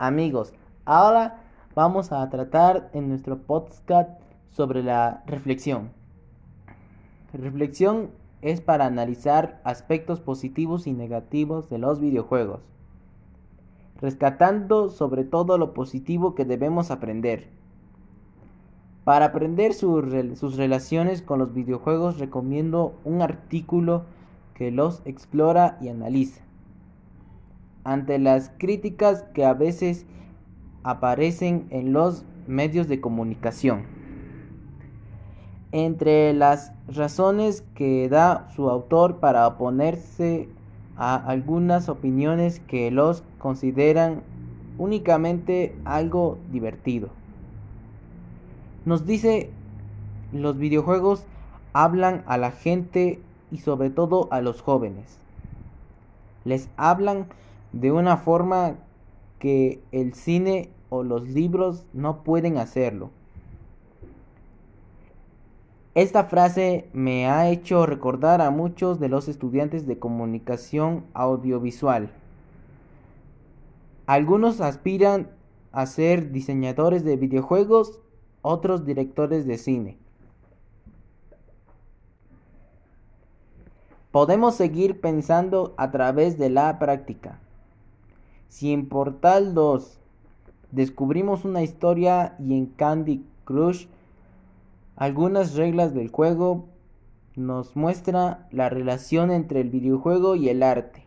amigos. Ahora vamos a tratar en nuestro podcast sobre la reflexión. Reflexión es para analizar aspectos positivos y negativos de los videojuegos, rescatando sobre todo lo positivo que debemos aprender. Para aprender sus relaciones con los videojuegos recomiendo un artículo que los explora y analiza ante las críticas que a veces aparecen en los medios de comunicación. Entre las razones que da su autor para oponerse a algunas opiniones que los consideran únicamente algo divertido. Nos dice, los videojuegos hablan a la gente y sobre todo a los jóvenes. Les hablan de una forma que el cine o los libros no pueden hacerlo. Esta frase me ha hecho recordar a muchos de los estudiantes de comunicación audiovisual. Algunos aspiran a ser diseñadores de videojuegos, otros directores de cine. Podemos seguir pensando a través de la práctica. Si en Portal 2 descubrimos una historia y en Candy Crush algunas reglas del juego, nos muestra la relación entre el videojuego y el arte.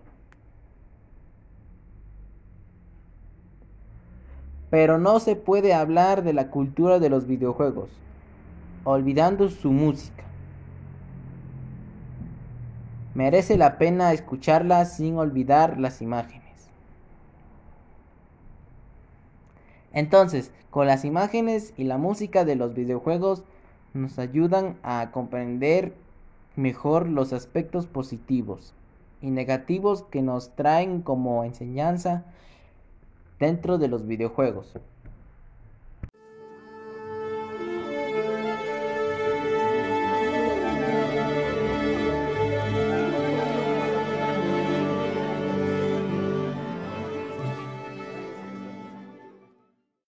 Pero no se puede hablar de la cultura de los videojuegos, olvidando su música. Merece la pena escucharla sin olvidar las imágenes. Entonces, con las imágenes y la música de los videojuegos nos ayudan a comprender mejor los aspectos positivos y negativos que nos traen como enseñanza dentro de los videojuegos.